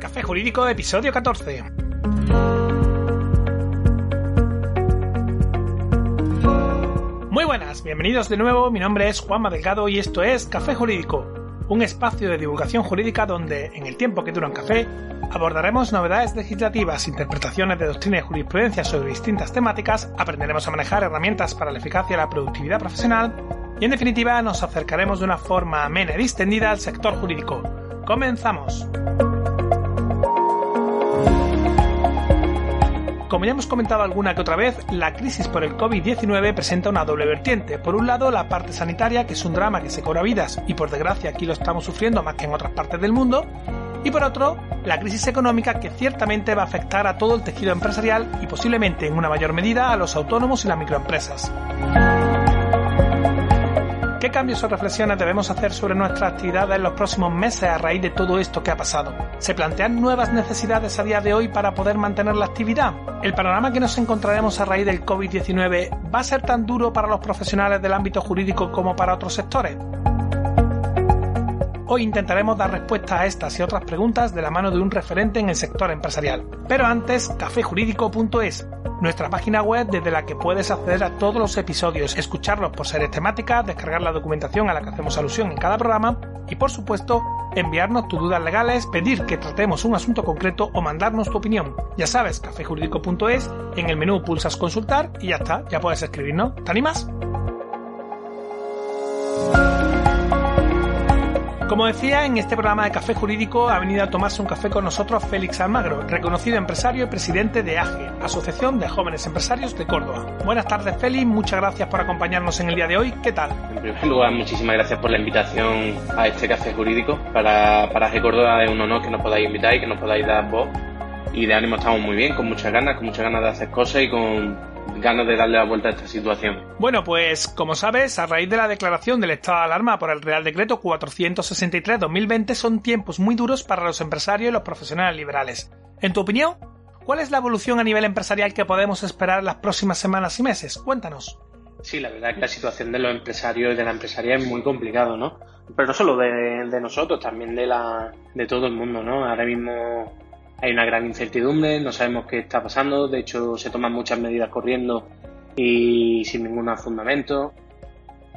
Café Jurídico, episodio 14. Muy buenas, bienvenidos de nuevo, mi nombre es Juanma Delgado y esto es Café Jurídico, un espacio de divulgación jurídica donde, en el tiempo que dura un café, abordaremos novedades legislativas, interpretaciones de doctrina y jurisprudencia sobre distintas temáticas, aprenderemos a manejar herramientas para la eficacia y la productividad profesional y, en definitiva, nos acercaremos de una forma amena y distendida al sector jurídico. ¡Comenzamos! Como ya hemos comentado alguna que otra vez, la crisis por el COVID-19 presenta una doble vertiente. Por un lado, la parte sanitaria, que es un drama que se cobra vidas y por desgracia aquí lo estamos sufriendo más que en otras partes del mundo. Y por otro, la crisis económica que ciertamente va a afectar a todo el tejido empresarial y posiblemente en una mayor medida a los autónomos y las microempresas. ¿Qué cambios o reflexiones debemos hacer sobre nuestra actividad en los próximos meses a raíz de todo esto que ha pasado? ¿Se plantean nuevas necesidades a día de hoy para poder mantener la actividad? ¿El panorama que nos encontraremos a raíz del COVID-19 va a ser tan duro para los profesionales del ámbito jurídico como para otros sectores? Hoy intentaremos dar respuesta a estas y otras preguntas de la mano de un referente en el sector empresarial. Pero antes, cafejurídico.es, nuestra página web desde la que puedes acceder a todos los episodios, escucharlos por series temáticas, descargar la documentación a la que hacemos alusión en cada programa y, por supuesto, enviarnos tus dudas legales, pedir que tratemos un asunto concreto o mandarnos tu opinión. Ya sabes, cafejurídico.es, en el menú pulsas consultar y ya está, ya puedes escribirnos. ¿Te animas? Como decía, en este programa de Café Jurídico ha venido a tomarse un café con nosotros Félix Almagro, reconocido empresario y presidente de AGE, Asociación de Jóvenes Empresarios de Córdoba. Buenas tardes, Félix, muchas gracias por acompañarnos en el día de hoy. ¿Qué tal? En primer lugar, muchísimas gracias por la invitación a este Café Jurídico. Para, para AGE Córdoba es un honor que nos podáis invitar y que nos podáis dar voz. Y de ánimo estamos muy bien, con muchas ganas, con muchas ganas de hacer cosas y con ganas de darle la vuelta a esta situación. Bueno, pues como sabes, a raíz de la declaración del estado de alarma por el Real Decreto 463-2020 son tiempos muy duros para los empresarios y los profesionales liberales. En tu opinión, ¿cuál es la evolución a nivel empresarial que podemos esperar en las próximas semanas y meses? Cuéntanos. Sí, la verdad es que la situación de los empresarios y de la empresaria es muy complicado, ¿no? Pero no solo de, de nosotros, también de, la, de todo el mundo, ¿no? Ahora mismo hay una gran incertidumbre, no sabemos qué está pasando, de hecho se toman muchas medidas corriendo y sin ningún fundamento.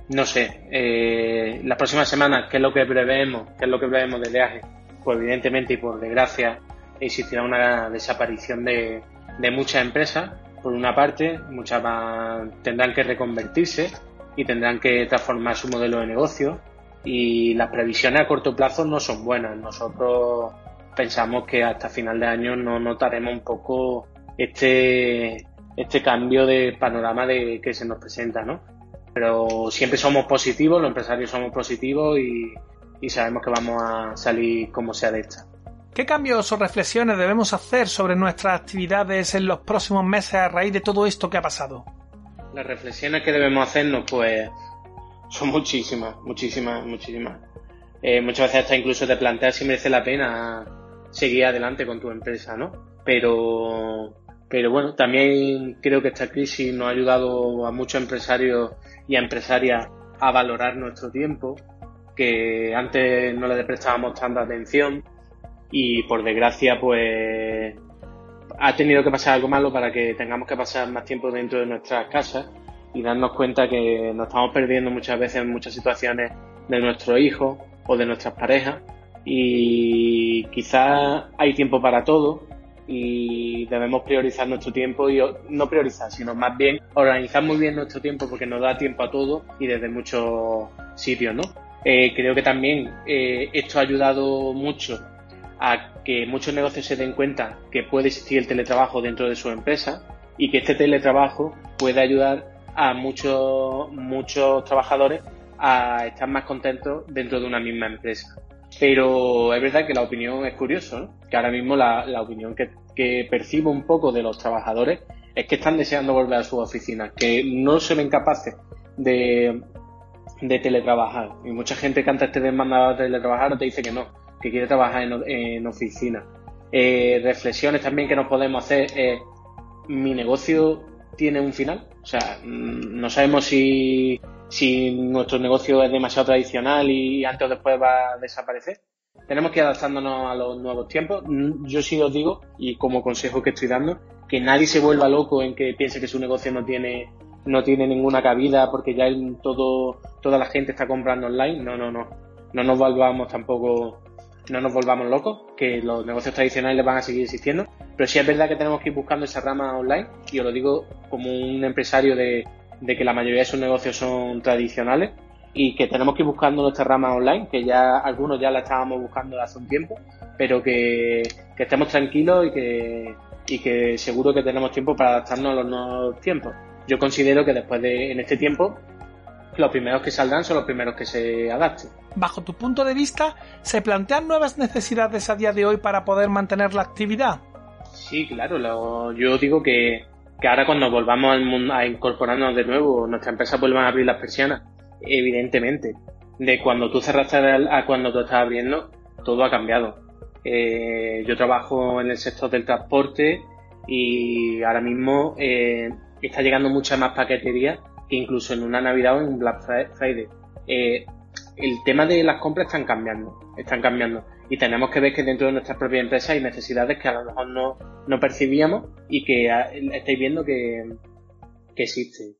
No sé, eh, las próximas semanas, ¿qué es lo que preveemos? ¿Qué es lo que preveemos de viaje? Pues evidentemente y por desgracia existirá una desaparición de, muchas empresas. Por una parte, muchas más tendrán que reconvertirse y tendrán que transformar su modelo de negocio y las previsiones a corto plazo no son buenas. Nosotros pensamos que hasta final de año no notaremos un poco este, este cambio de panorama de que se nos presenta, ¿no? Pero siempre somos positivos, los empresarios somos positivos y, y sabemos que vamos a salir como sea de esta. ¿Qué cambios o reflexiones debemos hacer sobre nuestras actividades en los próximos meses a raíz de todo esto que ha pasado? Las reflexiones que debemos hacernos, pues, son muchísimas, muchísimas, muchísimas. Eh, muchas veces hasta incluso de plantear si merece la pena seguir adelante con tu empresa, ¿no? Pero, pero bueno, también creo que esta crisis nos ha ayudado a muchos empresarios y a empresarias a valorar nuestro tiempo, que antes no le prestábamos tanta atención y por desgracia pues ha tenido que pasar algo malo para que tengamos que pasar más tiempo dentro de nuestras casas y darnos cuenta que nos estamos perdiendo muchas veces en muchas situaciones de nuestros hijos o de nuestras parejas y quizás hay tiempo para todo y debemos priorizar nuestro tiempo y no priorizar, sino más bien organizar muy bien nuestro tiempo porque nos da tiempo a todo y desde muchos sitios, ¿no? Eh, creo que también eh, esto ha ayudado mucho a que muchos negocios se den cuenta que puede existir el teletrabajo dentro de su empresa y que este teletrabajo puede ayudar a muchos muchos trabajadores a estar más contentos dentro de una misma empresa. Pero es verdad que la opinión es curiosa, ¿no? que ahora mismo la, la opinión que, que, percibo un poco de los trabajadores es que están deseando volver a sus oficinas, que no se ven capaces de, de teletrabajar. Y mucha gente que antes te demandaba teletrabajar te dice que no, que quiere trabajar en, oficina. Eh, reflexiones también que nos podemos hacer es, ¿mi negocio tiene un final? O sea, mm, no sabemos si si nuestro negocio es demasiado tradicional y antes o después va a desaparecer. tenemos que ir adaptándonos a los nuevos tiempos. Mm, yo sí os digo, y como consejo que estoy dando, que nadie se vuelva loco en que piense que su negocio no tiene no tiene ninguna cabida porque ya todo toda la gente está comprando online. No, no, no. No nos volvamos tampoco no nos volvamos locos, que los negocios tradicionales van a seguir existiendo, pero sí es verdad que tenemos que ir buscando esa rama online, y os lo digo como un empresario de, de que la mayoría de sus negocios son tradicionales, y que tenemos que ir buscando nuestra rama online, que ya algunos ya la estábamos buscando hace un tiempo, pero que, estemos tranquilos y que, y que seguro que tenemos tiempo para adaptarnos a los nuevos tiempos. Yo considero que después de, en este tiempo, los primeros que saldrán son los primeros que se adapten. Bajo tu punto de vista, ¿se plantean nuevas necesidades a día de hoy para poder mantener la actividad? Sí, claro. yo digo que, que ahora cuando volvamos al mundo, a incorporarnos de nuevo, nuestra empresa vuelvan a abrir las persianas evidentemente. De cuando tú cerraste a cuando tú estás abriendo, todo ha cambiado. Eh, yo trabajo en el sector del transporte y ahora mismo eh, está llegando mucha más paquetería que incluso en una Navidad o en un Black Friday. Eh, el tema de las compras están cambiando, están cambiando. Y tenemos que ver que dentro de nuestras propias empresas hay necesidades que a lo mejor no, no percibíamos y que estáis viendo que, que existen.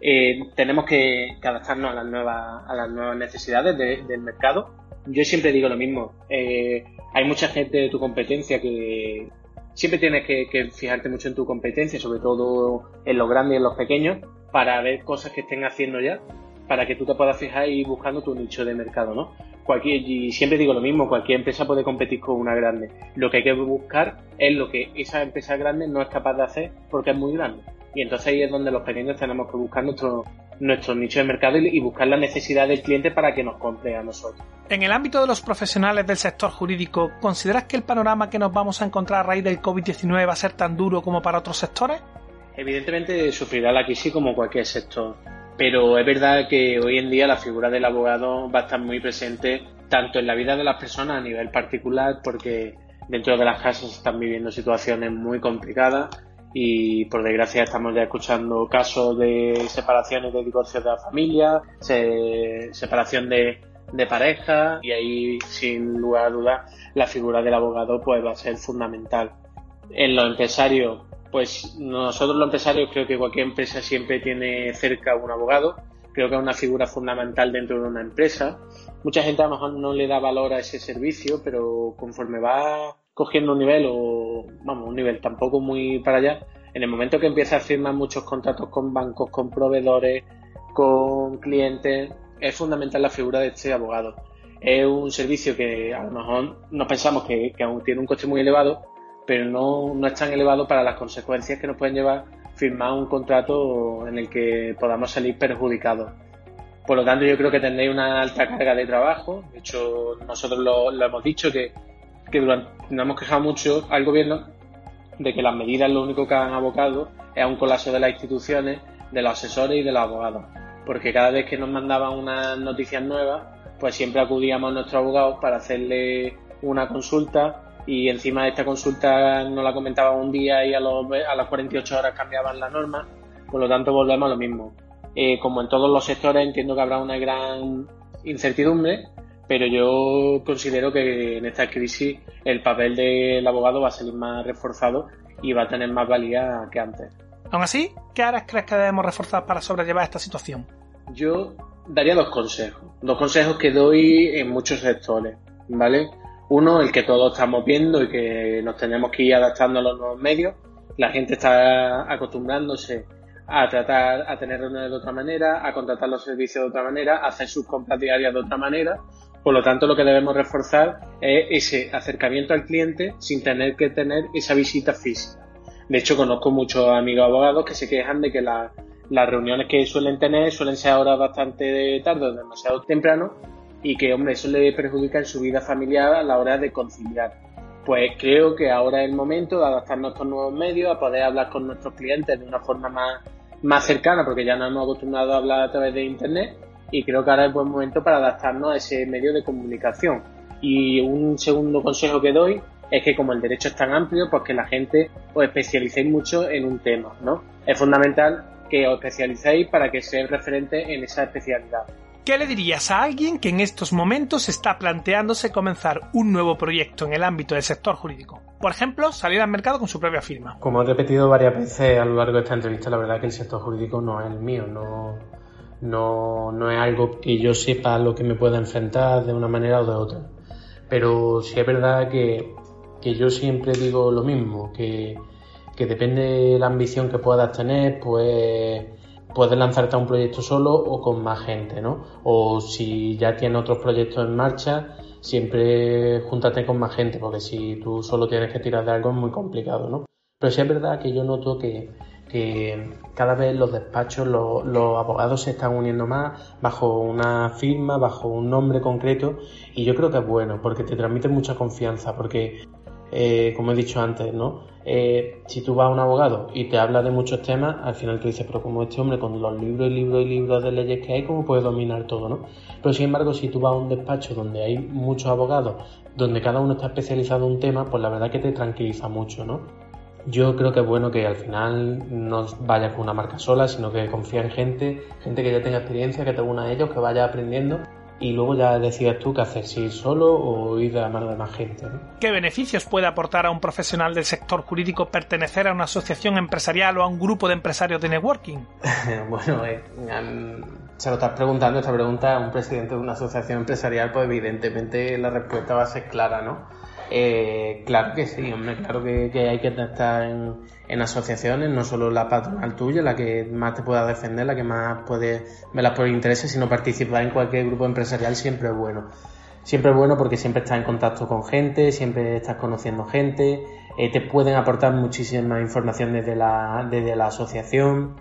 Eh, tenemos que, adaptarnos a las nuevas, a las nuevas necesidades del mercado. Yo siempre digo lo mismo. Eh, hay mucha gente de tu competencia que siempre tienes que, fijarte mucho en tu competencia, sobre todo en los grandes y en los pequeños, para ver cosas que estén haciendo ya, para que tú te puedas fijar y buscando tu nicho de mercado, ¿no? Cualquier, y siempre digo lo mismo, cualquier empresa puede competir con una grande. Lo que hay que buscar es lo que esa empresa grande no es capaz de hacer porque es muy grande. Y entonces ahí es donde los pequeños tenemos que buscar nuestro, nuestro nicho de mercado y, buscar la necesidad del cliente para que nos compre a nosotros. En el ámbito de los profesionales del sector jurídico, ¿consideras que el panorama que nos vamos a encontrar a raíz del COVID-19 va a ser tan duro como para otros sectores? Evidentemente sufrirá la crisis como cualquier sector, pero es verdad que hoy en día la figura del abogado va a estar muy presente tanto en la vida de las personas a nivel particular porque dentro de las casas están viviendo situaciones muy complicadas y por desgracia estamos ya escuchando casos de separaciones de divorcios de la familia, separación de, de pareja y ahí sin lugar a dudas la figura del abogado pues va a ser fundamental. En los empresarios, pues nosotros los empresarios creo que cualquier empresa siempre tiene cerca un abogado, creo que es una figura fundamental dentro de una empresa. Mucha gente a lo mejor no le da valor a ese servicio, pero conforme va cogiendo un nivel o, vamos, un nivel tampoco muy para allá, en el momento que empieza a firmar muchos contratos con bancos, con proveedores, con clientes, es fundamental la figura de este abogado. Es un servicio que a lo mejor nos pensamos que, que aún tiene un coste muy elevado, pero no, no es tan elevado para las consecuencias que nos pueden llevar firmar un contrato en el que podamos salir perjudicados. Por lo tanto, yo creo que tendréis una alta carga de trabajo. De hecho, nosotros lo, hemos dicho que que durante, nos hemos quejado mucho al gobierno de que las medidas lo único que han abocado es a un colapso de las instituciones, de los asesores y de los abogados. Porque cada vez que nos mandaban unas noticias nuevas, pues siempre acudíamos a nuestros abogados para hacerle una consulta y encima de esta consulta no la comentaban un día y a, los, a las 48 horas cambiaban la norma. Por lo tanto, volvemos a lo mismo. Eh, como en todos los sectores, entiendo que habrá una gran incertidumbre pero yo considero que en esta crisis el papel del abogado va a salir más reforzado y va a tener más valía que antes. Aún así, ¿qué áreas crees que debemos reforzar para sobrellevar esta situación? Yo daría dos consejos, dos consejos que doy en muchos sectores, ¿vale? Uno, el que todos estamos viendo y que nos tenemos que ir adaptando a los nuevos medios. La gente está acostumbrándose a tratar, a tener reuniones de otra manera, a contratar los servicios de otra manera, a hacer sus compras diarias de otra manera por lo tanto, lo que debemos reforzar es ese acercamiento al cliente sin tener que tener esa visita física. De hecho, conozco muchos amigos abogados que se quejan de que las reuniones que suelen tener suelen ser ahora bastante tarde o demasiado temprano y que, hombre, eso le perjudica en su vida familiar a la hora de conciliar. Pues creo que ahora es el momento de adaptarnos a estos nuevos medios, a poder hablar con nuestros clientes de una forma más, más cercana, porque ya nos hemos acostumbrado a hablar a través de Internet y creo que ahora es buen momento para adaptarnos a ese medio de comunicación. Y un segundo consejo que doy es que como el derecho es tan amplio, pues que la gente os especialicéis mucho en un tema, ¿no? Es fundamental que os especialicéis para que seáis referentes en esa especialidad. ¿Qué le dirías a alguien que en estos momentos está planteándose comenzar un nuevo proyecto en el ámbito del sector jurídico? Por ejemplo, salir al mercado con su propia firma. Como he repetido varias veces a lo largo de esta entrevista, la verdad es que el sector jurídico no es el mío, no, no, no es algo que yo sepa lo que me pueda enfrentar de una manera o de otra. Pero sí es verdad que, que yo siempre digo lo mismo, que, que depende de la ambición que puedas tener, pues puedes lanzarte a un proyecto solo o con más gente, ¿no? O si ya tienes otros proyectos en marcha, siempre júntate con más gente, porque si tú solo tienes que tirar de algo es muy complicado, ¿no? Pero sí es verdad que yo noto que, cada vez los despachos, los, abogados se están uniendo más bajo una firma, bajo un nombre concreto, y yo creo que es bueno, porque te transmite mucha confianza, porque eh, como he dicho antes, ¿no? Eh, si tú vas a un abogado y te habla de muchos temas, al final tú dices, pero como este hombre con los libros y libros y libros de leyes que hay, ¿cómo puede dominar todo, no? Pero sin embargo, si tú vas a un despacho donde hay muchos abogados, donde cada uno está especializado en un tema, pues la verdad que te tranquiliza mucho, ¿no? Yo creo que es bueno que al final no vayas con una marca sola, sino que confía en gente, gente que ya tenga experiencia, que te una a ellos, que vaya aprendiendo y luego ya decidas tú qué hacer, si ir solo o ir de la mano de más gente. ¿Qué beneficios puede aportar a un profesional del sector jurídico pertenecer a una asociación empresarial o a un grupo de empresarios de networking? bueno, eh, se lo estás preguntando, esta pregunta a un presidente de una asociación empresarial, pues evidentemente la respuesta va a ser clara, ¿no? Eh, claro que sí, hombre, claro que, hay que estar en, asociaciones, no solo la patronal tuya, la que más te pueda defender, la que más puede velar por intereses, sino participar en cualquier grupo empresarial siempre es bueno. Siempre es bueno porque siempre estás en contacto con gente, siempre estás conociendo gente, eh, te pueden aportar muchísima información desde la, desde la asociación.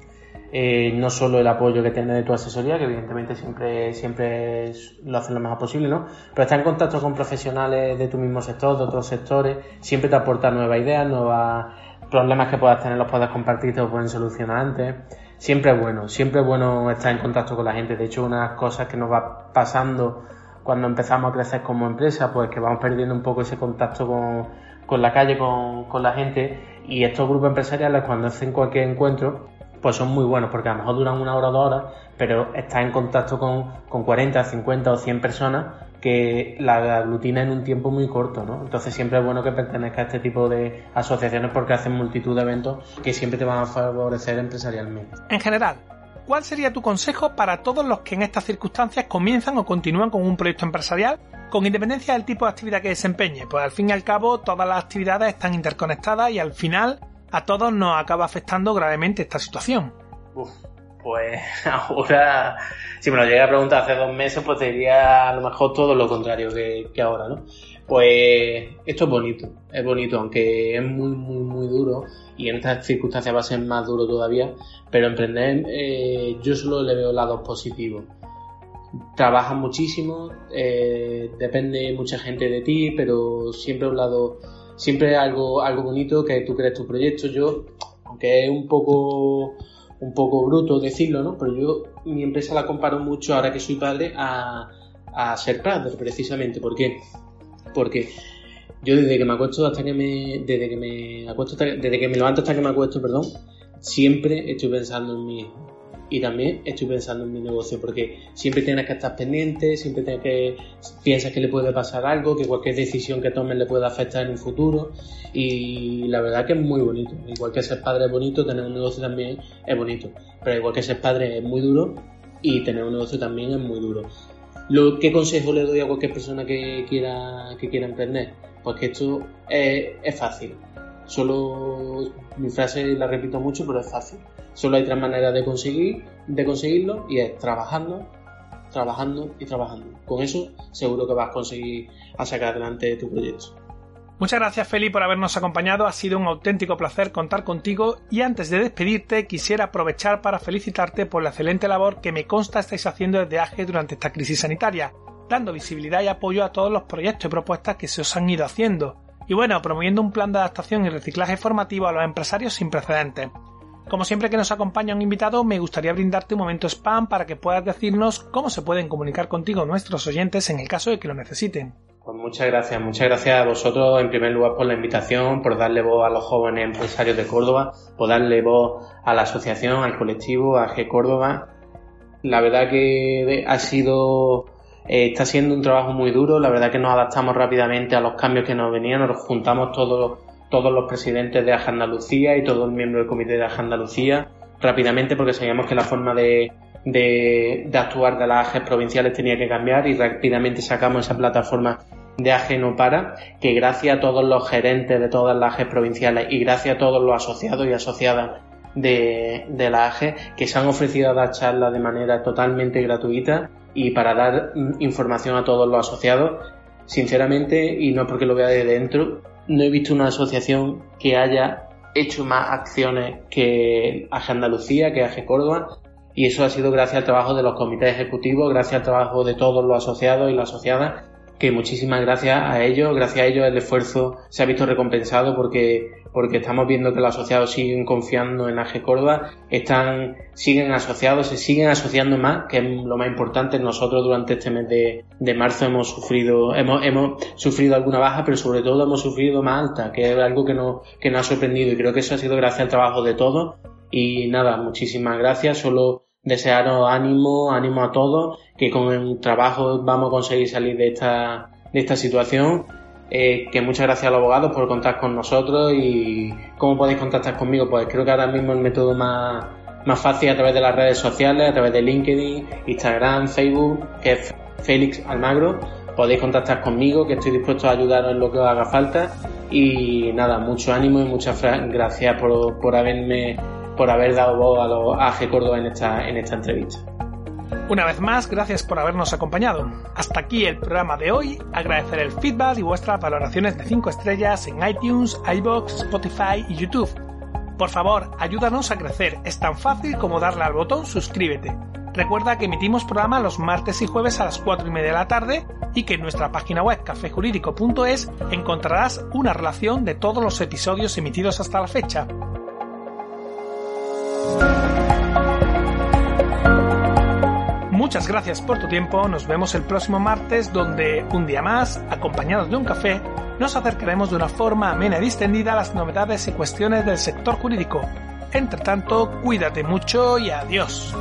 Eh, no solo el apoyo que tienes de tu asesoría, que evidentemente siempre, siempre lo hacen lo mejor posible, ¿no? Pero estar en contacto con profesionales de tu mismo sector, de otros sectores, siempre te aporta nuevas ideas, nuevos problemas que puedas tener los puedes compartir, te los pueden solucionar antes. Siempre es bueno, siempre es bueno estar en contacto con la gente. De hecho, una de las cosas que nos va pasando cuando empezamos a crecer como empresa, pues que vamos perdiendo un poco ese contacto con, con la calle, con, con la gente, y estos grupos empresariales cuando hacen cualquier encuentro, pues son muy buenos, porque a lo mejor duran una hora o dos horas, pero estás en contacto con, con 40, 50 o 100 personas que la aglutina en un tiempo muy corto, ¿no? Entonces siempre es bueno que pertenezca a este tipo de asociaciones porque hacen multitud de eventos que siempre te van a favorecer empresarialmente. En general, ¿cuál sería tu consejo para todos los que en estas circunstancias comienzan o continúan con un proyecto empresarial con independencia del tipo de actividad que desempeñe? Pues al fin y al cabo todas las actividades están interconectadas y al final a todos nos acaba afectando gravemente esta situación. Uf, pues ahora, si me lo llega a preguntar hace dos meses, pues a lo mejor todo lo contrario que, ahora, ¿no? Pues esto es bonito, es bonito, aunque es muy, muy, muy duro y en estas circunstancias va a ser más duro todavía, pero emprender eh, yo solo le veo lados positivos. Trabajas muchísimo, eh, depende mucha gente de ti, pero siempre un lado siempre algo, algo bonito que tú crees tu proyecto. Yo, aunque es un poco, un poco bruto decirlo, ¿no? Pero yo mi empresa la comparo mucho ahora que soy padre a, a ser padre, precisamente. ¿Por qué? Porque yo desde que me acuesto hasta que me, desde que me acuesto desde que me levanto hasta que me acuesto, perdón, siempre estoy pensando en mi y también estoy pensando en mi negocio porque siempre tienes que estar pendiente, siempre tienes que piensas que le puede pasar algo, que cualquier decisión que tomes le puede afectar en un futuro y la verdad que es muy bonito. Igual que ser padre es bonito, tener un negocio también es bonito, pero igual que ser padre es muy duro y tener un negocio también es muy duro. ¿Qué consejo le doy a cualquier persona que quiera, que quiera emprender? Pues que esto es, es fácil. Solo mi frase la repito mucho, pero es fácil Solo hay tres maneras de conseguir, de conseguirlo y es trabajando, trabajando y trabajando. Con eso seguro que vas a conseguir a sacar adelante tu proyecto. Muchas gracias Feli por habernos acompañado, ha sido un auténtico placer contar contigo y antes de despedirte quisiera aprovechar para felicitarte por la excelente labor que me consta estáis haciendo desde AGE durante esta crisis sanitaria, dando visibilidad y apoyo a todos los proyectos y propuestas que se os han ido haciendo, y bueno, promoviendo un plan de adaptación y reciclaje formativo a los empresarios sin precedentes. Como siempre que nos acompaña un invitado, me gustaría brindarte un momento spam para que puedas decirnos cómo se pueden comunicar contigo nuestros oyentes en el caso de que lo necesiten. Pues muchas gracias, muchas gracias a vosotros en primer lugar por la invitación, por darle voz a los jóvenes empresarios de Córdoba, por darle voz a la asociación, al colectivo, a G Córdoba La verdad que ha sido eh, está siendo un trabajo muy duro, la verdad que nos adaptamos rápidamente a los cambios que nos venían, nos juntamos todos, todos los presidentes de Andalucía y todo el miembro del comité de Andalucía rápidamente porque sabíamos que la forma de, de, actuar de las AGES provinciales tenía que cambiar y rápidamente sacamos esa plataforma de AGE no para, que gracias a todos los gerentes de todas las AGES provinciales y gracias a todos los asociados y asociadas de, la AGE que se han ofrecido a dar charlas de manera totalmente gratuita y para dar información a todos los asociados. Sinceramente, y no porque lo vea de dentro, no he visto una asociación que haya hecho más acciones que AGE Andalucía, que AGE Córdoba, y eso ha sido gracias al trabajo de los comités ejecutivos, gracias al trabajo de todos los asociados y las asociadas que muchísimas gracias a ellos, gracias a ellos el esfuerzo se ha visto recompensado porque, porque estamos viendo que los asociados siguen confiando en AG Córdoba, están, siguen asociados, se siguen asociando más, que es lo más importante. Nosotros durante este mes de, de marzo hemos sufrido, hemos, hemos sufrido alguna baja, pero sobre todo hemos sufrido más alta, que es algo que, no, que nos ha sorprendido y creo que eso ha sido gracias al trabajo de todos. Y nada, muchísimas gracias. Solo desearos ánimo, ánimo a todos, que con el trabajo vamos a conseguir salir de esta, de esta situación. Eh, que muchas gracias a los abogados por contar con nosotros y cómo podéis contactar conmigo. Pues creo que ahora mismo el método más, más fácil a través de las redes sociales, a través de LinkedIn, Instagram, Facebook, que es Félix Almagro. Podéis contactar conmigo, que estoy dispuesto a ayudaros en lo que os haga falta. Y nada, mucho ánimo y muchas gracias por, por haberme por haber dado voz a, los, a Córdoba en esta, en esta entrevista. Una vez más, gracias por habernos acompañado. Hasta aquí el programa de hoy. Agradecer el feedback y vuestras valoraciones de 5 estrellas en iTunes, iBox, Spotify y YouTube. Por favor, ayúdanos a crecer. Es tan fácil como darle al botón suscríbete. Recuerda que emitimos programa los martes y jueves a las 4 y media de la tarde y que en nuestra página web cafejurídico.es encontrarás una relación de todos los episodios emitidos hasta la fecha. Muchas gracias por tu tiempo, nos vemos el próximo martes donde, un día más, acompañados de un café, nos acercaremos de una forma amena y distendida a las novedades y cuestiones del sector jurídico. Entre tanto, cuídate mucho y adiós.